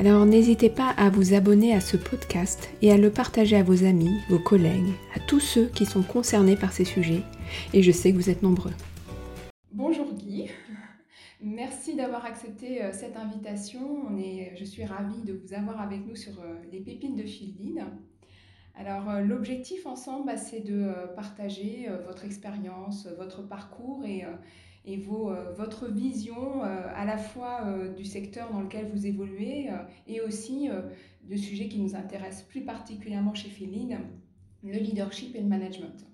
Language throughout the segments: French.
Alors n'hésitez pas à vous abonner à ce podcast et à le partager à vos amis, vos collègues, à tous ceux qui sont concernés par ces sujets. Et je sais que vous êtes nombreux. Bonjour Guy, merci d'avoir accepté euh, cette invitation. Je suis ravie de vous avoir avec nous sur euh, les pépines de Fieldin. Alors euh, l'objectif ensemble, bah, c'est de partager votre expérience, votre parcours et et euh, votre vision euh, à la fois euh, du secteur dans lequel vous évoluez et aussi de sujets qui nous intéressent plus particulièrement chez Féline, le leadership et le management.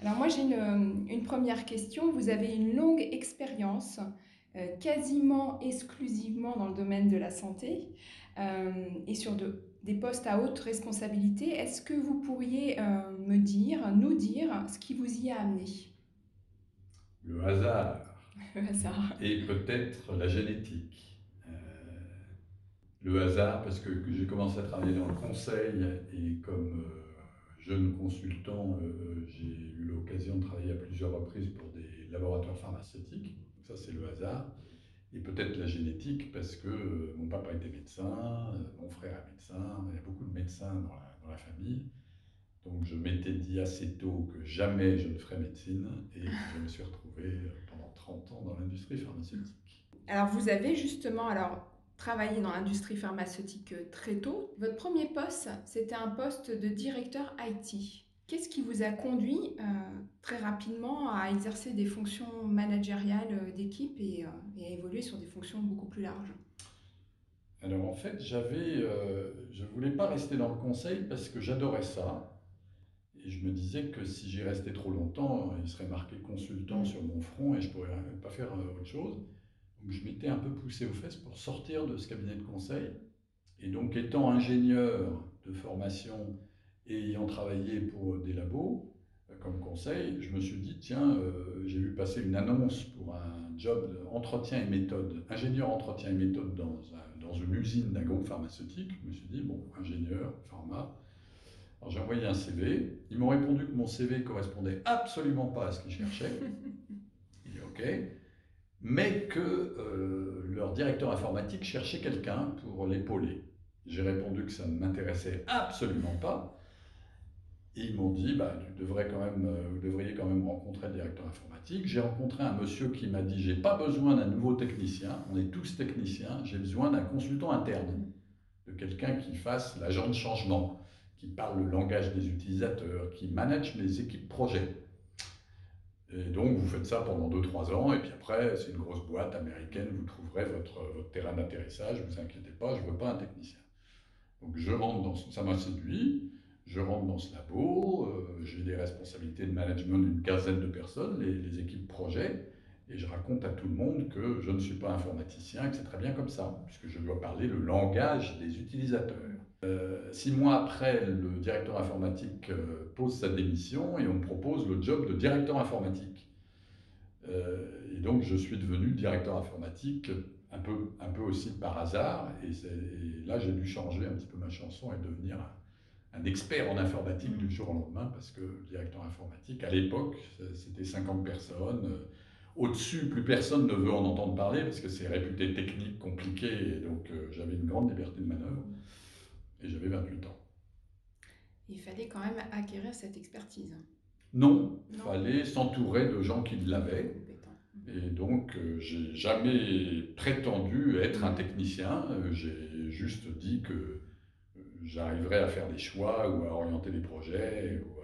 Alors moi j'ai une, première question. Vous avez une longue expérience quasiment exclusivement dans le domaine de la santé et sur de, des postes à haute responsabilité. Est-ce que vous pourriez me dire, nous dire ce qui vous y a amené? Le hasard. Le hasard. Et peut-être la génétique. Euh, le hasard, parce que, j'ai commencé à travailler dans le conseil et comme euh, jeune consultant, euh, j'ai eu l'occasion de travailler à plusieurs reprises pour des laboratoires pharmaceutiques. ça, c'est le hasard. Et peut-être la génétique, parce que mon papa était médecin, mon frère est médecin, il y a beaucoup de médecins dans la famille. Donc je m'étais dit assez tôt que jamais je ne ferais médecine et je me suis retrouvé pendant 30 ans dans l'industrie pharmaceutique. Alors vous avez justement alors travaillé dans l'industrie pharmaceutique euh, très tôt. Votre premier poste, c'était un poste de directeur IT. Qu'est-ce qui vous a conduit euh, très rapidement à exercer des fonctions managériales euh, d'équipe et, à évoluer sur des fonctions beaucoup plus larges? Alors en fait, j'avais, je ne voulais pas rester dans le conseil parce que j'adorais ça. Et je me disais que si j'y restais trop longtemps, il serait marqué consultant sur mon front et je ne pourrais pas faire euh, autre chose. Donc je m'étais un peu poussé aux fesses pour sortir de ce cabinet de conseil. Et donc étant ingénieur de formation et ayant travaillé pour des labos euh, comme conseil, je me suis dit, tiens, euh, j'ai vu passer une annonce pour un job d'entretien et méthode, ingénieur entretien et méthode dans, dans une usine d'un groupe pharmaceutique. Je me suis dit, bon, ingénieur, pharma, alors j'ai envoyé un CV. Ils m'ont répondu que mon CV correspondait absolument pas à ce qu'ils cherchaient. Il est OK. Mais que euh, leur directeur informatique cherchait quelqu'un pour l'épauler. J'ai répondu que ça ne m'intéressait absolument pas. Et ils m'ont dit, bah, tu devrais quand même, euh, vous devriez quand même rencontrer le directeur informatique. J'ai rencontré un monsieur qui m'a dit, j'ai pas besoin d'un nouveau technicien, on est tous techniciens, j'ai besoin d'un consultant interne, de quelqu'un qui fasse l'agent de changement qui parle le langage des utilisateurs, qui manage les équipes projets. Et donc, vous faites ça pendant 2-3 ans, et puis après, c'est une grosse boîte américaine, vous trouverez votre, votre terrain d'atterrissage, ne vous inquiétez pas, je ne veux pas un technicien. Donc, je rentre dans ça m'a séduit, je rentre dans ce labo, euh, j'ai des responsabilités de management d'une quinzaine de personnes, les, équipes projets, et je raconte à tout le monde que je ne suis pas informaticien, que c'est très bien comme ça, puisque je dois parler le langage des utilisateurs. Euh, six mois après, le directeur informatique euh, pose sa démission et on me propose le job de directeur informatique. Euh, et donc je suis devenu directeur informatique un peu, un peu aussi par hasard. Et, là, j'ai dû changer un petit peu ma chanson et devenir un, expert en informatique du jour au lendemain parce que le directeur informatique, à l'époque, c'était 50 personnes. Au-dessus, plus personne ne veut en entendre parler parce que c'est réputé technique, compliqué. Et donc j'avais une grande liberté de manœuvre et j'avais 28 ans. Il fallait quand même acquérir cette expertise. Non, il fallait s'entourer de gens qui l'avaient. Et donc, euh, j'ai jamais prétendu être un technicien. Euh, j'ai juste dit que euh, j'arriverais à faire des choix ou à orienter des projets ou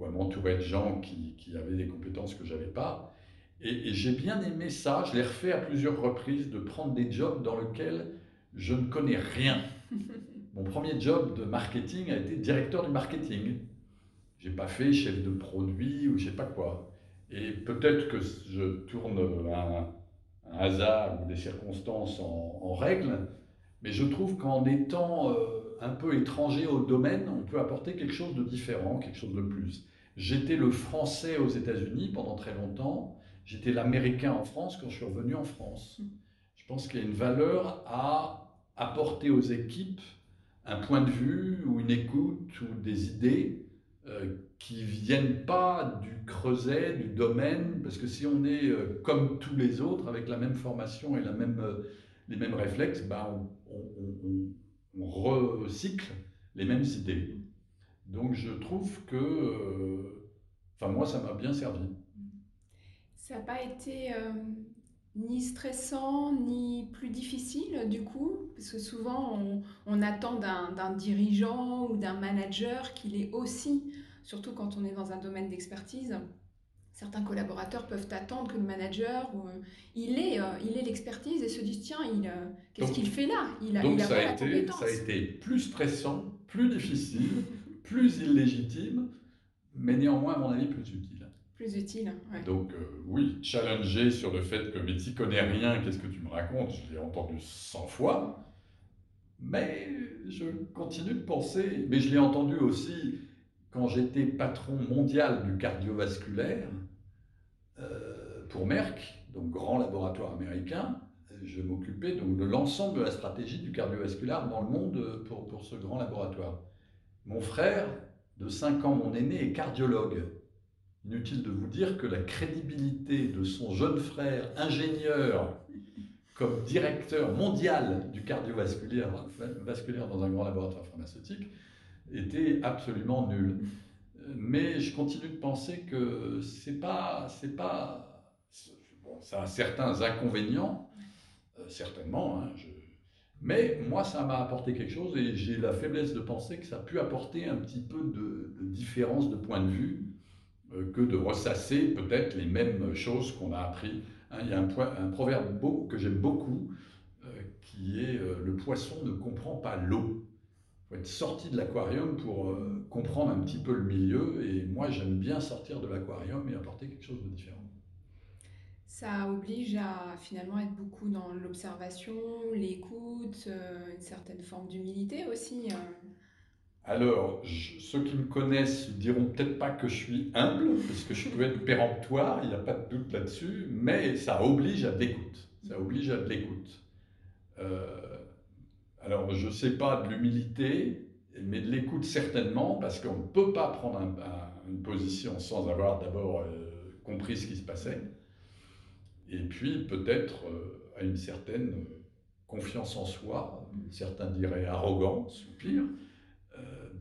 ou à m'entourer de gens qui, qui, avaient des compétences que je n'avais pas. Et, et j'ai bien aimé ça, je l'ai refait à plusieurs reprises, de prendre des jobs dans lesquels je ne connais rien. Mon premier job de marketing a été directeur du marketing. J'ai pas fait chef de produit ou je sais pas quoi. Et peut-être que je tourne un, un, hasard ou des circonstances en, en règle, mais je trouve qu'en étant euh, un peu étranger au domaine, on peut apporter quelque chose de différent, quelque chose de plus. J'étais le français aux États-Unis pendant très longtemps. J'étais l'américain en France quand je suis revenu en France. Je pense qu'il y a une valeur à apporter aux équipes un point de vue ou une écoute ou des idées euh, qui viennent pas du creuset, du domaine, parce que si on est euh, comme tous les autres, avec la même formation et la même, euh, les mêmes réflexes, ben on, on, recycle les mêmes idées. Donc je trouve que, euh, enfin moi, ça m'a bien servi. Ça n'a pas été ni stressant, ni plus difficile du coup, parce que souvent on, on attend d'un dirigeant ou d'un manager qu'il est aussi, surtout quand on est dans un domaine d'expertise, certains collaborateurs peuvent attendre que le manager, euh, il ait, euh, il l'expertise et se dise tiens, il, euh, qu'est-ce qu'il fait là? Il a, donc il a ça, a été, ça a été plus stressant, plus difficile, plus illégitime, mais néanmoins, à mon avis, plus utile. Utile. Donc oui, challenger sur le fait que mais tu connais rien, qu'est-ce que tu me racontes? Je l'ai entendu 100 fois, mais je continue de penser, mais je l'ai entendu aussi quand j'étais patron mondial du cardiovasculaire euh, pour Merck, donc grand laboratoire américain, je m'occupais donc de l'ensemble de la stratégie du cardiovasculaire dans le monde pour, pour ce grand laboratoire. Mon frère, de 5 ans, mon aîné, est cardiologue. Inutile de vous dire que la crédibilité de son jeune frère, ingénieur, comme directeur mondial du cardiovasculaire vasculaire dans un grand laboratoire pharmaceutique, était absolument nul. Mais je continue de penser que c'est pas, c'est pas, bon, ça a certains inconvénients, euh, certainement. Hein, mais moi, ça m'a apporté quelque chose et j'ai la faiblesse de penser que ça a pu apporter un petit peu de, différence de point de vue que de ressasser peut-être les mêmes choses qu'on a appris. Hein, il y a un, proverbe que j'aime beaucoup euh, qui est euh, Le poisson ne comprend pas l'eau faut être sorti de l'aquarium pour euh, comprendre un petit peu le milieu. Et moi, j'aime bien sortir de l'aquarium et apporter quelque chose de différent. Ça oblige à finalement être beaucoup dans l'observation, l'écoute, euh, une certaine forme d'humilité aussi. Alors, ceux qui me connaissent diront peut-être pas que je suis humble, parce que je peux être péremptoire, il n'y a pas de doute là-dessus, mais ça oblige à de l'écoute. Ça oblige à l'écoute. Euh, alors, je ne sais pas de l'humilité, mais de l'écoute certainement, parce qu'on ne peut pas prendre un, un, une position sans avoir d'abord euh, compris ce qui se passait. Et puis, peut-être euh, à une certaine confiance en soi, certains diraient arrogance ou pire,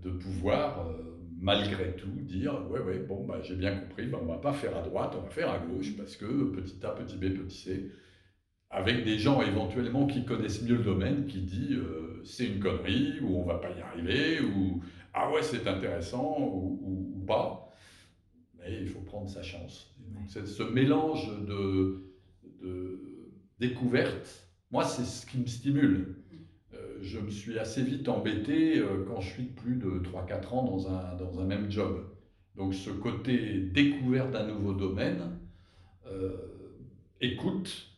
de pouvoir, euh, malgré tout, dire Ouais, ouais, bon, bah, j'ai bien compris, bah, on ne va pas faire à droite, on va faire à gauche, parce que petit a, petit b, petit c, avec des gens éventuellement qui connaissent mieux le domaine, qui disent euh, c'est une connerie, ou on va pas y arriver, ou ah ouais c'est intéressant, ou, ou, ou, pas. Mais il faut prendre sa chance. Ce mélange de, de découverte, moi c'est ce qui me stimule. Je me suis assez vite embêté euh, quand je suis plus de 3-4 ans dans un, dans un même job. Donc ce côté découverte d'un nouveau domaine, euh, écoute,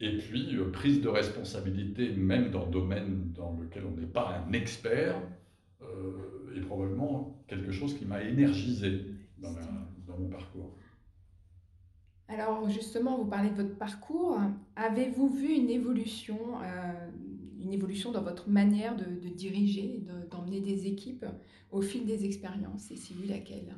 et puis, euh, prise de responsabilité, même dans le domaine dans lequel on n'est pas un expert, euh, est probablement quelque chose qui m'a énergisé dans, mon parcours. Alors justement, vous parlez de votre parcours. Avez-vous vu une évolution, une évolution dans votre manière de, diriger, d'emmener de, des équipes au fil des expériences Et si oui, laquelle?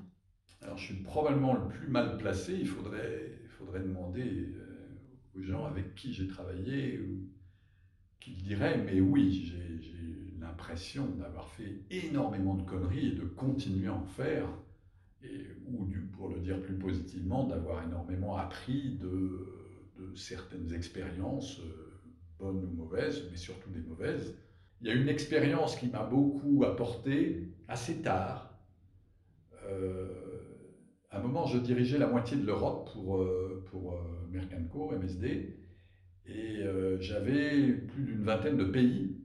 Alors je suis probablement le plus mal placé. Il faudrait, demander euh, aux gens avec qui j'ai travaillé ou qui diraient mais oui, j'ai l'impression d'avoir fait énormément de conneries et de continuer à en faire, ou pour le dire plus positivement, d'avoir énormément appris de, de certaines expériences, euh, bonnes ou mauvaises, mais surtout des mauvaises. Il y a une expérience qui m'a beaucoup apporté assez tard. Euh, moment, je dirigeais la moitié de l'Europe pour, euh, pour Mercanco, MSD, et j'avais plus d'une vingtaine de pays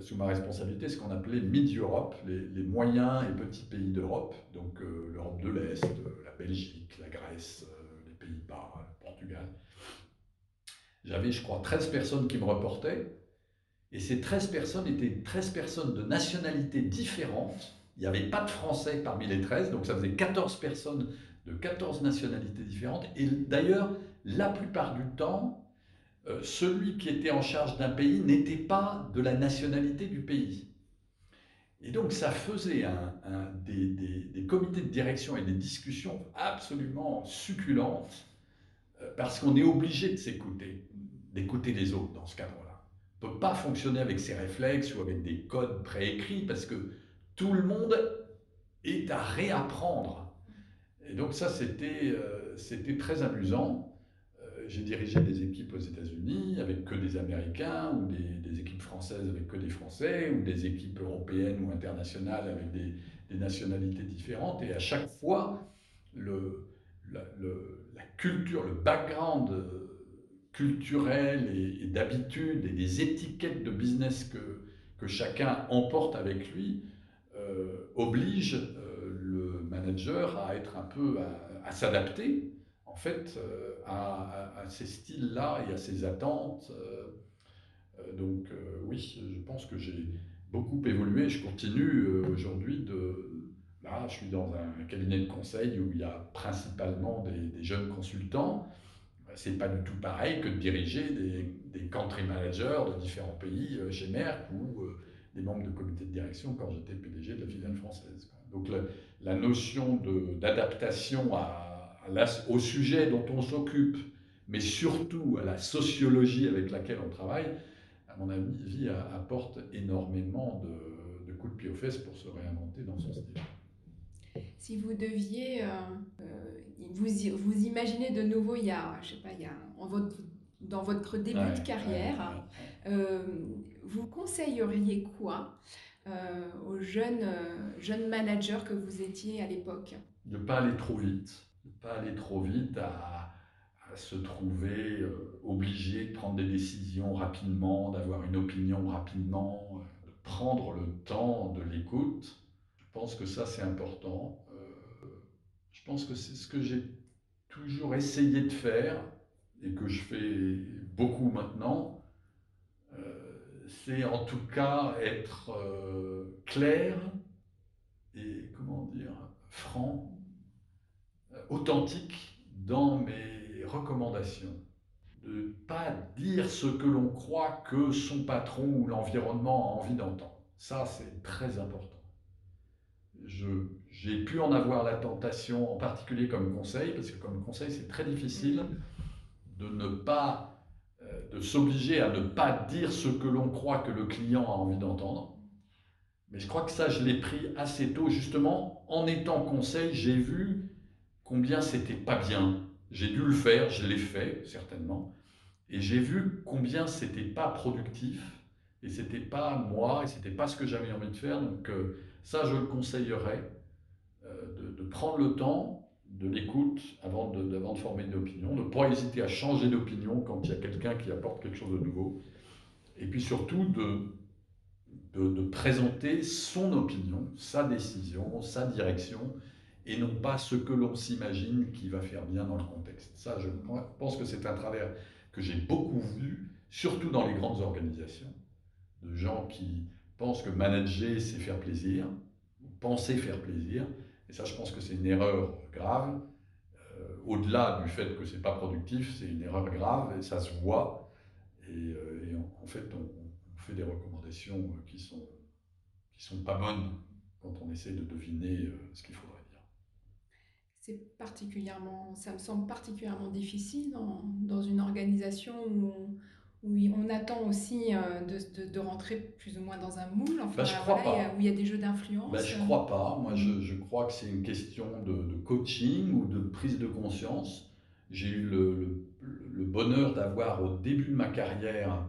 sous ma responsabilité, ce qu'on appelait Mid-Europe, les, moyens et petits pays d'Europe, donc l'Europe de l'Est, la Belgique, la Grèce, les Pays-Bas, le Portugal. J'avais, je crois, 13 personnes qui me reportaient, et ces 13 personnes étaient 13 personnes de nationalités différentes. Il n'y avait pas de Français parmi les 13, donc ça faisait 14 personnes de 14 nationalités différentes. Et d'ailleurs, la plupart du temps, euh, celui qui était en charge d'un pays n'était pas de la nationalité du pays. Et donc ça faisait des, comités de direction et des discussions absolument succulentes, parce qu'on est obligé de s'écouter, d'écouter les autres dans ce cadre-là ne peut pas fonctionner avec ses réflexes ou avec des codes préécrits parce que tout le monde est à réapprendre. Et donc ça, c'était euh, très amusant. Euh, j'ai dirigé des équipes aux États-Unis avec que des Américains, ou des, équipes françaises avec que des Français, ou des équipes européennes ou internationales avec des, nationalités différentes. Et à chaque fois, le, la culture, le background culturelles et, d'habitudes et des étiquettes de business que, que chacun emporte avec lui euh, oblige euh, le manager à être un peu à, s'adapter en fait euh, à, ces styles-là et à ces attentes. donc oui, je pense que j'ai beaucoup évolué. Je continue aujourd'hui de Là, je suis dans un cabinet de conseil où il y a principalement des jeunes consultants c'est pas du tout pareil que de diriger des, country managers de différents pays euh, chez Merck ou euh, des membres de comité de direction quand j'étais PDG de la filiale française. Donc la, notion d'adaptation au sujet dont on s'occupe, mais surtout à la sociologie avec laquelle on travaille, à mon avis, apporte énormément de coups de pied aux fesses pour se réinventer dans son style. Si vous deviez, euh, euh, vous, vous imaginez de nouveau, il y a, je sais pas, il y a, en votre, dans votre début de carrière, euh, vous conseilleriez quoi aux jeunes, jeunes managers que vous étiez à l'époque? Ne pas aller trop vite, ne pas aller trop vite à, à se trouver obligé de prendre des décisions rapidement, d'avoir une opinion rapidement, de prendre le temps de l'écoute. Je pense que ça, c'est important. Je pense que c'est ce que j'ai toujours essayé de faire et que je fais beaucoup maintenant. Euh, c'est en tout cas être euh, clair et comment dire franc, euh, authentique dans mes recommandations. De ne pas dire ce que l'on croit que son patron ou l'environnement a envie d'entendre. Ça, c'est très important j'ai pu en avoir la tentation, en particulier comme conseil, parce que comme conseil, c'est très difficile de ne pas, euh, de s'obliger à ne pas dire ce que l'on croit que le client a envie d'entendre. Mais je crois que ça, je l'ai pris assez tôt, justement, en étant conseil, j'ai vu combien c'était pas bien. J'ai dû le faire, je l'ai fait, certainement. Et j'ai vu combien c'était pas productif, et c'était pas moi, et c'était pas ce que j'avais envie de faire. Donc, euh, ça, je le conseillerais euh, de, prendre le temps de l'écoute avant de, former une opinion, de ne pas hésiter à changer d'opinion quand il y a quelqu'un qui apporte quelque chose de nouveau, et puis surtout de, de, présenter son opinion, sa décision, sa direction, et non pas ce que l'on s'imagine qui va faire bien dans le contexte. Ça, je pense que c'est un travers que j'ai beaucoup vu, surtout dans les grandes organisations, de gens qui pense que manager, c'est faire plaisir, penser faire plaisir. Et ça, je pense que c'est une erreur grave. Euh, au-delà du fait que c'est pas productif, c'est une erreur grave et ça se voit. Et, euh, en, fait, on, fait des recommandations qui sont qui sont pas bonnes quand on essaie de deviner euh, ce qu'il faudrait dire. C'est particulièrement, ça me semble particulièrement difficile dans, dans une organisation où on, oui, on attend aussi euh, de, rentrer plus ou moins dans un moule, enfin, bah, où il y a des jeux d'influence. Bah, je ne crois pas. Moi, je, crois que c'est une question de, coaching ou de prise de conscience. J'ai eu le, bonheur d'avoir au début de ma carrière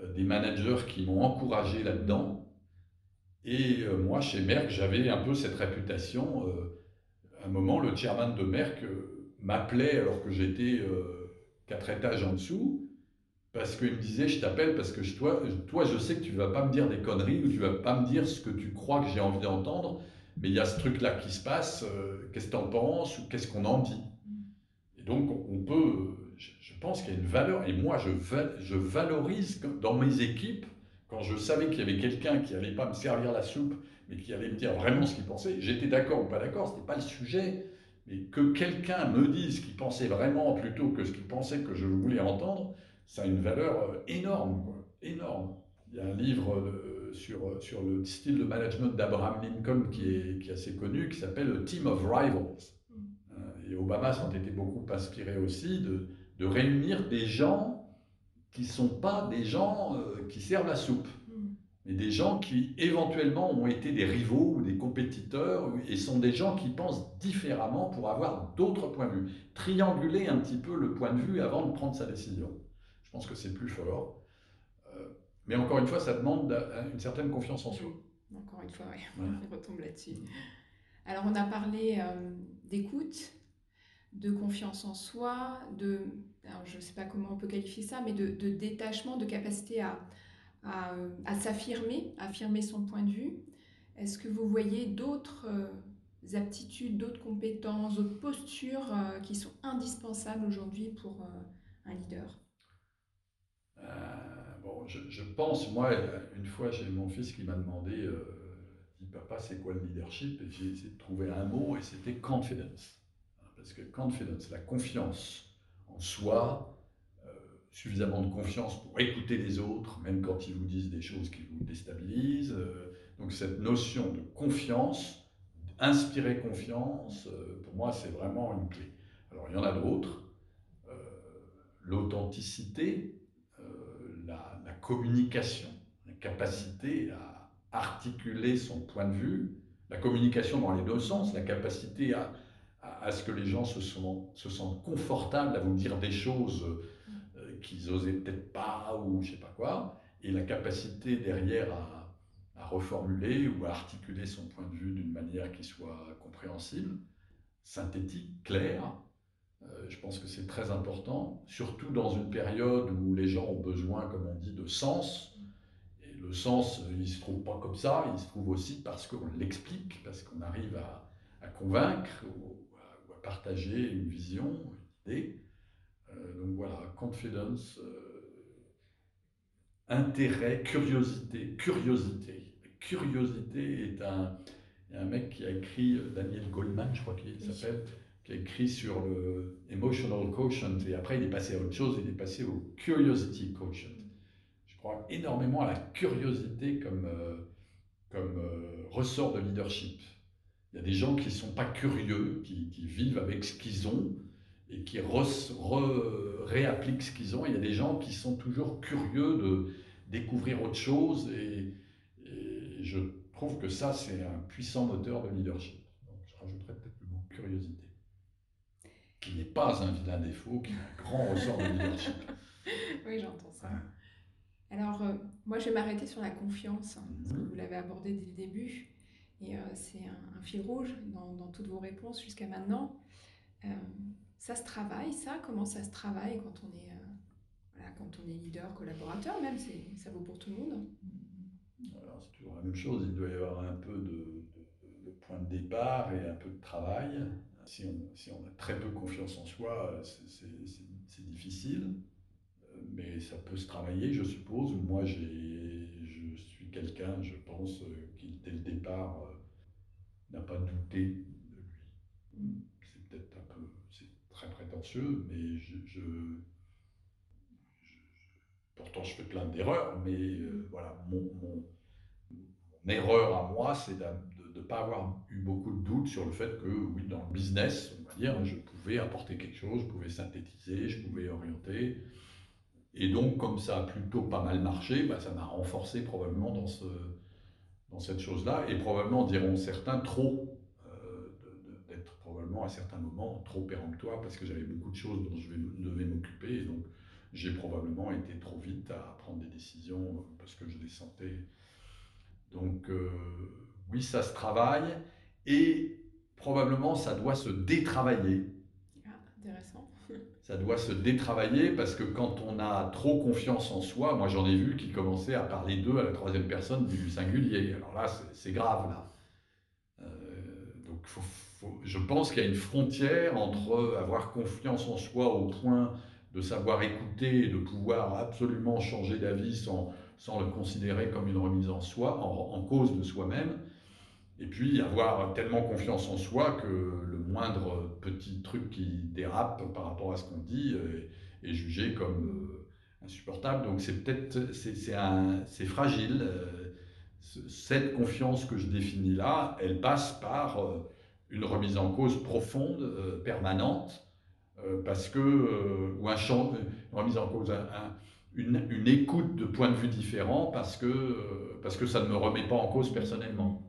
euh, des managers qui m'ont encouragé là-dedans. Et euh, moi, chez Merck, j'avais un peu cette réputation un moment, le chairman de Merck m'appelait alors que j'étais quatre étages en dessous, parce qu'il me disait, je t'appelle parce que toi, toi, je sais que tu ne vas pas me dire des conneries ou tu ne vas pas me dire ce que tu crois que j'ai envie d'entendre, mais il y a ce truc-là qui se passe, euh, qu'est-ce que tu en penses ou qu'est-ce qu'on en dit? Et donc, on peut, je, je pense qu'il y a une valeur, et moi, je, je valorise dans mes équipes, quand je savais qu'il y avait quelqu'un qui n'allait pas me servir la soupe, mais qui allait me dire vraiment ce qu'il pensait, j'étais d'accord ou pas d'accord, ce n'était pas le sujet, mais que quelqu'un me dise ce qu'il pensait vraiment plutôt que ce qu'il pensait que je voulais entendre, ça a une valeur euh, énorme, énorme. Il y a un livre euh, sur, euh, sur le style de management d'Abraham Lincoln qui est, qui est assez connu, qui s'appelle Team of Rivals. Et Obama s'en était beaucoup inspiré aussi de, de réunir des gens qui ne sont pas des gens qui servent la soupe mais des gens qui éventuellement ont été des rivaux ou des compétiteurs et sont des gens qui pensent différemment pour avoir d'autres points de vue. Trianguler un petit peu le point de vue avant de prendre sa décision. Je pense que c'est plus fort. Euh, mais encore une fois, ça demande une certaine confiance en soi. Encore une fois, oui, on retombe là-dessus. Alors, on a parlé euh, d'écoute, de confiance en soi, de, je ne sais pas comment on peut qualifier ça, mais de, de détachement, de capacité à, à, s'affirmer, affirmer son point de vue. Est-ce que vous voyez d'autres euh, aptitudes, d'autres compétences, d'autres postures euh, qui sont indispensables aujourd'hui pour un leader? Bon, je, pense, moi, une fois, j'ai mon fils qui m'a demandé, dit papa, c'est quoi le leadership? Et j'ai essayé de trouver un mot et c'était confidence. Parce que confidence, la confiance en soi, suffisamment de confiance pour écouter les autres, même quand ils vous disent des choses qui vous déstabilisent. Euh, donc cette notion de confiance, inspirer confiance, euh, pour moi, c'est vraiment une clé. Alors il y en a d'autres. Euh, l'authenticité, la, la, communication, la capacité à articuler son point de vue, la communication dans les deux sens, la capacité à, à, ce que les gens se, sont, se sentent confortables à vous dire des choses qu'ils osaient peut-être pas ou je sais pas quoi, et la capacité derrière à, à, reformuler ou à articuler son point de vue d'une manière qui soit compréhensible, synthétique, claire. Euh, je pense que c'est très important, surtout dans une période où les gens ont besoin, comme on dit, de sens. Et le sens, il ne se trouve pas comme ça, il se trouve aussi parce qu'on l'explique, parce qu'on arrive à, à convaincre ou à, ou à, partager une vision, une idée. Euh, donc voilà, confidence, euh, intérêt, curiosité, curiosité. Curiosité est un, il y a un mec qui a écrit, euh, Daniel Goldman, je crois qu'il s'appelle, qui a écrit sur le emotional quotient, et après il est passé à autre chose, il est passé au curiosity quotient. Je crois énormément à la curiosité comme, comme ressort de leadership. Il y a des gens qui ne sont pas curieux, qui, vivent avec ce qu'ils ont, et qui réappliquent ce qu'ils ont. Il y a des gens qui sont toujours curieux de découvrir autre chose et, je trouve que ça, c'est un puissant moteur de leadership. Je rajouterais peut-être le mot curiosité, qui n'est pas un vilain défaut, qui est un grand ressort de leadership. oui, j'entends ça. Alors, euh, moi, je vais m'arrêter sur la confiance, hein, parce que mhm. vous l'avez abordé dès le début, et euh, c'est un, fil rouge dans, dans, toutes vos réponses jusqu'à maintenant. Euh, ça se travaille, ça? Comment ça se travaille quand on est, euh, quand on est leader, collaborateur même Ça vaut pour tout le monde? C'est toujours la même chose. Il doit y avoir un peu de, de, point de départ et un peu de travail. Si on, si on a très peu confiance en soi, c'est difficile. Euh, mais ça peut se travailler, je suppose. Moi, je suis quelqu'un, je pense, qui dès le départ n'a pas douté de lui. C'est peut-être un peu très prétentieux, mais je, pourtant je fais plein d'erreurs, mais euh, voilà, mon, mon, erreur à moi, c'est de ne pas avoir eu beaucoup de doutes sur le fait que, oui, dans le business, on va dire, je pouvais apporter quelque chose, je pouvais synthétiser, je pouvais orienter. Et donc, comme ça a plutôt pas mal marché, bah, ça m'a renforcé probablement dans, ce, dans cette chose-là, et probablement, diront certains, trop probablement à certains moments trop péremptoire parce que j'avais beaucoup de choses dont je devais m'occuper et donc j'ai probablement été trop vite à prendre des décisions parce que je les sentais. Donc euh, oui, ça se travaille et probablement ça doit se détravailler. Ah, intéressant. Ça doit se détravailler parce que quand on a trop confiance en soi, moi j'en ai vu qui commençaient à parler d'eux à la troisième personne du singulier. Alors là, c'est grave là. Euh, donc je pense qu'il y a une frontière entre avoir confiance en soi au point de savoir écouter et de pouvoir absolument changer d'avis sans, sans le considérer comme une remise en soi, en cause de soi-même, et puis avoir tellement confiance en soi que le moindre petit truc qui dérape par rapport à ce qu'on dit euh, est, jugé comme euh, insupportable. Donc c'est peut-être c'est fragile. Euh, cette confiance que je définis là, elle passe par une remise en cause profonde, permanente, parce que ou un champ, une remise en cause, une, une, écoute de points de vue différents, parce que parce que ça ne me remet pas en cause personnellement.